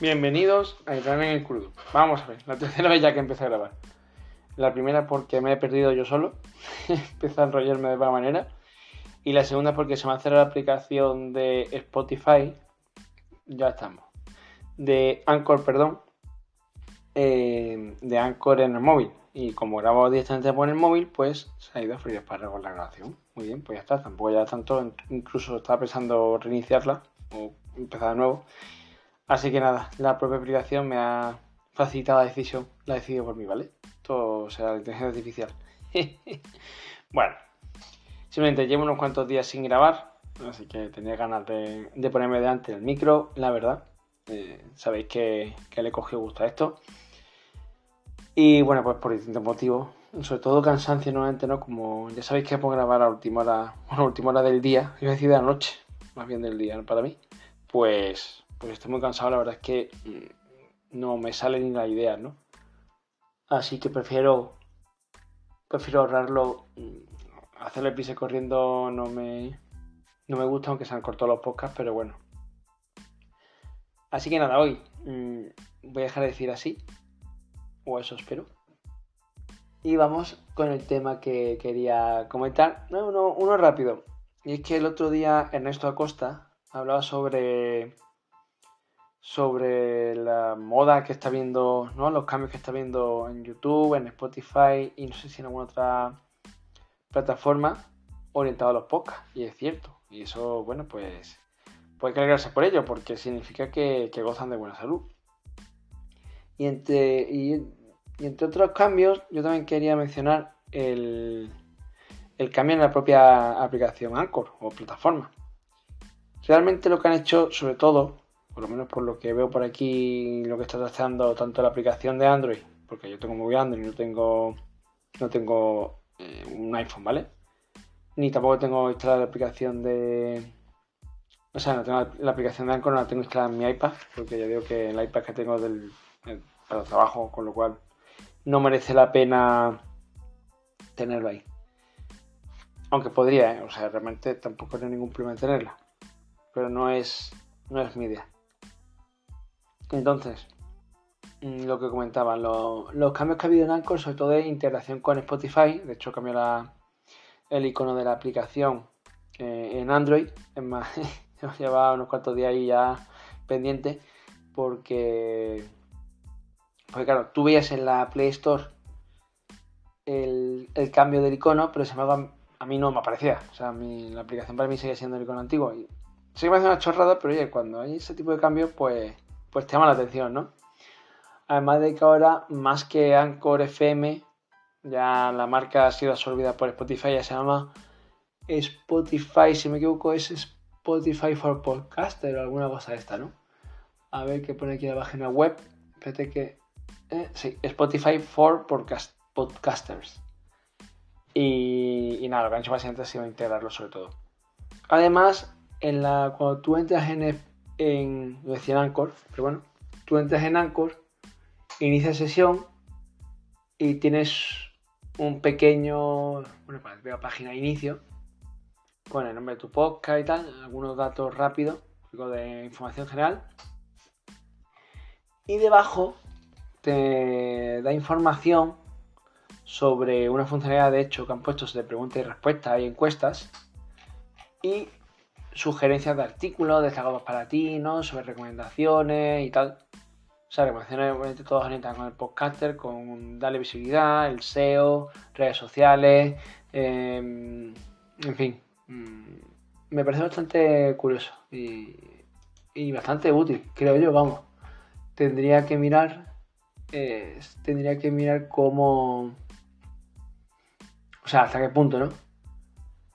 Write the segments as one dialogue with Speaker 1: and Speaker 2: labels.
Speaker 1: Bienvenidos a entrar en el crudo. Vamos a ver, la tercera vez ya que empecé a grabar. La primera porque me he perdido yo solo, empecé a enrollarme de alguna manera. Y la segunda porque se me hace la aplicación de Spotify. Ya estamos. De Anchor, perdón. eh, de Anchor en el móvil. Y como grabo directamente por el móvil, pues se ha ido a freír para la grabación. Muy bien, pues ya está. Tampoco ya tanto. Incluso estaba pensando reiniciarla o empezar de nuevo. Así que nada, la propia aplicación me ha facilitado la decisión. La decidido por mí, ¿vale? Todo será la inteligencia artificial. bueno, simplemente llevo unos cuantos días sin grabar. Así que tenía ganas de, ponerme delante del micro, la verdad. Eh, sabéis que, que le he cogido gusto a esto. Y bueno, pues por distintos motivos. Sobre todo cansancio nuevamente, ¿no? Como ya sabéis que puedo grabar a última hora, bueno, última hora del día, iba a decir de la noche, más bien del día, ¿no? Para mí. Pues, pues estoy muy cansado, la verdad es que mm, no me salen ni las ideas, ¿no? Así que prefiero, prefiero ahorrarlo. mm, Hacer el pise corriendo no me, no me gusta, aunque se han cortado los podcasts, pero bueno. Así que nada, hoy mm, voy a dejar de decir así, o eso espero. Y vamos con el tema que quería comentar. No, uno, uno rápido. Y es que el otro día Ernesto Acosta hablaba sobre sobre la moda que está viendo, ¿no? Los cambios que está viendo en YouTube, en Spotify y no sé si en alguna otra plataforma orientada a los podcasts. Y es cierto. Y eso, bueno, pues puede cargarse por ello, porque significa que, que gozan de buena salud. Y entre, y entre otros cambios, yo también quería mencionar el, el cambio en la propia aplicación Anchor o plataforma. Realmente lo que han hecho, sobre todo, por lo menos por lo que veo por aquí, lo que está tratando tanto la aplicación de Android, porque yo tengo muy Android, no tengo, no tengo eh, un iPhone, ¿vale? Ni tampoco tengo instalada la aplicación de... O sea, no tengo la, aplicación de Anchor, no la tengo instalada en mi iPad, porque ya digo que el iPad que tengo del, el- para el trabajo, con lo cual no merece la pena tenerlo ahí. Aunque podría, ¿eh? o sea, realmente tampoco hay ningún problema en tenerla. Pero no es, no es mi idea. Entonces, mm, lo que comentaba, lo- los cambios que ha habido en Anchor, sobre todo de integración con Spotify. De hecho, cambió la- el icono de la aplicación eh, en Android. Es más, llevaba unos cuantos días ahí ya pendiente. Porque, porque claro, tú veías en la Play Store el, cambio del icono, pero se me haga- a mí no me aparecía. O sea, mí- la aplicación para mí sigue siendo el icono antiguo. Y sí que me hace una chorrada, pero oye, cuando hay ese tipo de cambios, pues, pues te llama la atención, ¿no? Además de que ahora, más que Anchor FM, ya la marca ha sido absorbida por Spotify, ya se llama Spotify, si me equivoco, es Spotify for Podcaster o alguna cosa de esta, ¿no? A ver qué pone aquí la página web. Espérate que. eh, sí, Spotify for podcast, Podcasters. Y, y nada, lo que han hecho básicamente ha sido integrarlo sobre todo. Además, en la, cuando tú entras en, en. Lo decía en Anchor, pero bueno, tú entras en Anchor, inicia sesión y tienes un pequeño. Bueno, la página de inicio, con el nombre de tu podcast y tal, algunos datos rápidos, algo de información general. Y debajo te da información sobre una funcionalidad de hecho que han puesto de preguntas y respuestas y encuestas y sugerencias de artículos destacados para ti, ¿no? Sobre recomendaciones y tal. O sea, recomendaciones obviamente todas orientadas con el podcaster, con darle visibilidad, el SEO, redes sociales, eh, en fin. mm, Me parece bastante curioso y, y bastante útil, creo yo, vamos. Tendría que mirar, eh, tendría que mirar cómo, o sea, hasta qué punto, ¿no?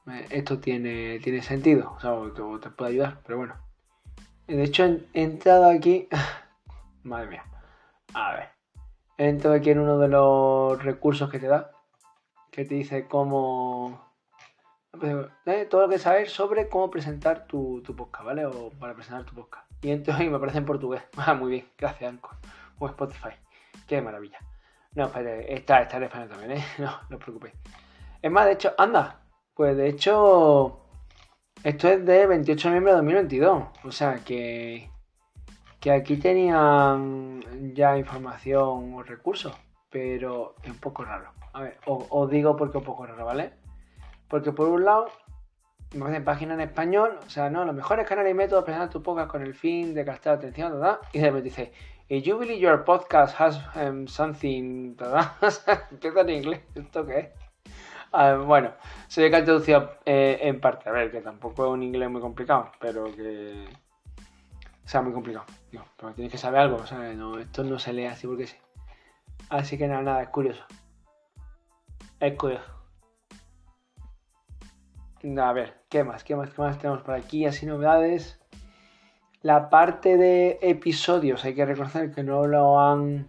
Speaker 1: Eh, Esto tiene, tiene sentido, o sea, te, puede ayudar, pero bueno. De hecho, he entrado aquí, madre mía, a ver, he entrado aquí en uno de los recursos que te da, que te dice cómo, eh, todo lo que saber sobre cómo presentar tu, tu podcast, ¿vale? O para presentar tu podcast. Y entonces me aparece en portugués. Ah, muy bien, gracias. O Spotify. Qué maravilla. No, espérate, está, está en español también, ¿eh? No, no os preocupéis. Es más, de hecho, anda. Pues de hecho, esto es de 28 de noviembre de 2022. O sea que, que aquí tenían ya información o recursos, pero es un poco raro. A ver, os, digo porque es un poco raro, ¿vale? Porque por un lado, me hacen página en español, o sea, no, los mejores canales y métodos para tu podcast con el fin de captar atención, ¿verdad? Y de repente dice, If you believe your podcast has um, something, ¿verdad? Empieza en inglés, ¿esto qué es? Ah, bueno, se ve que ha traducido eh, en parte. A ver, que tampoco es un inglés muy complicado, pero que. O sea, muy complicado. Pero tienes que saber algo, o sea, no, esto no se lee así porque sí. Así que nada, nada, es curioso. Es curioso. A ver, ¿qué más? ¿Qué más? ¿Qué más tenemos por aquí? Así novedades. La parte de episodios, hay que reconocer que no lo han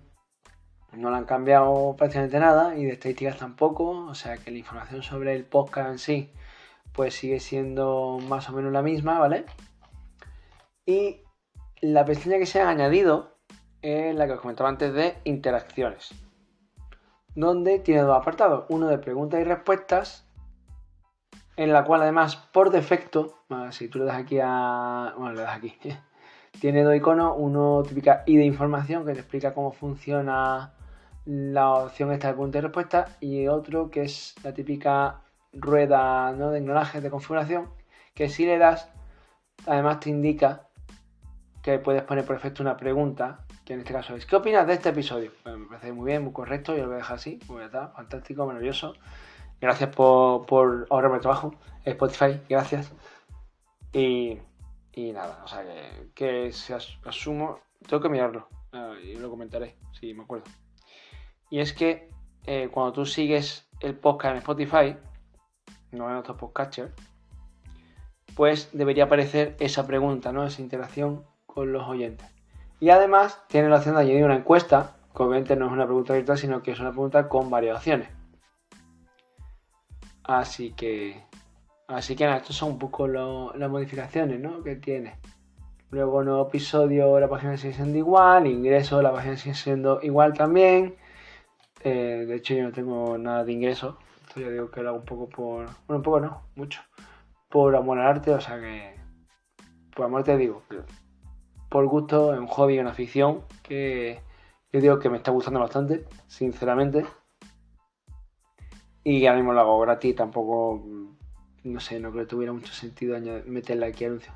Speaker 1: no le han cambiado prácticamente nada y de estadísticas tampoco, o sea que la información sobre el podcast en sí pues sigue siendo más o menos la misma, ¿vale? Y la pestaña que se ha añadido es la que os comentaba antes de interacciones, donde tiene dos apartados, uno de preguntas y respuestas, en la cual además por defecto, si tú le das aquí a... bueno, le das aquí, tiene dos iconos, uno típica y de información que te explica cómo funciona la opción esta de pregunta y respuesta y otro que es la típica rueda ¿no? de engranajes de configuración que si le das además te indica que puedes poner por efecto una pregunta que en este caso es ¿qué opinas de este episodio? Pues me parece muy bien, muy correcto, yo lo voy a dejar así, pues está, fantástico, maravilloso gracias por, por ahorrarme el trabajo Spotify, gracias y, y nada, o sea que, que si asumo tengo que mirarlo y lo comentaré si me acuerdo y es que eh, cuando tú sigues el podcast en Spotify, no en otros podcasters, pues debería aparecer esa pregunta, ¿no? Esa interacción con los oyentes. Y además tiene la opción de añadir una encuesta, que obviamente no es una pregunta virtual, sino que es una pregunta con variaciones. Así que. Así que nada, estos son un poco las modificaciones ¿no? que tiene. Luego nuevo episodio, la página sigue siendo igual, ingreso, la página sigue siendo igual también. Eh, de hecho, yo no tengo nada de ingreso. Esto ya digo que lo hago un poco por. Bueno, un poco no, mucho. Por amor al arte, o sea que. Por amor te digo. Por gusto, es un hobby, una afición que yo digo que me está gustando bastante, sinceramente. Y ahora mismo lo hago gratis, tampoco. No sé, no creo que tuviera mucho sentido meterle aquí anuncio.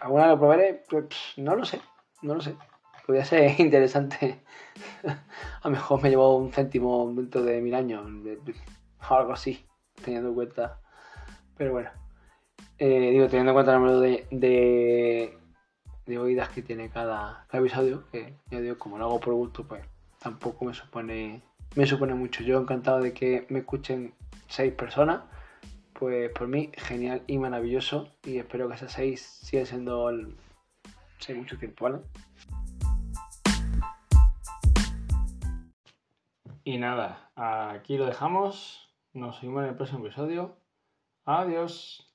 Speaker 1: ¿Alguna vez lo probaré? Pues no lo sé, no lo sé podría ser interesante. a lo mejor me llevó un céntimo dentro de mil años, algo así, teniendo en cuenta. Pero bueno, eh, digo, teniendo en cuenta el número de, oídas que tiene cada, episodio, que ya digo, como lo hago por gusto, pues tampoco me supone, me supone mucho. Yo encantado de que me escuchen seis personas. Pues por mí, genial y maravilloso. Y espero que esas seis sigan siendo el, mucho tiempo, ¿vale? Y nada, aquí lo dejamos. Nos seguimos en el próximo episodio. Adiós.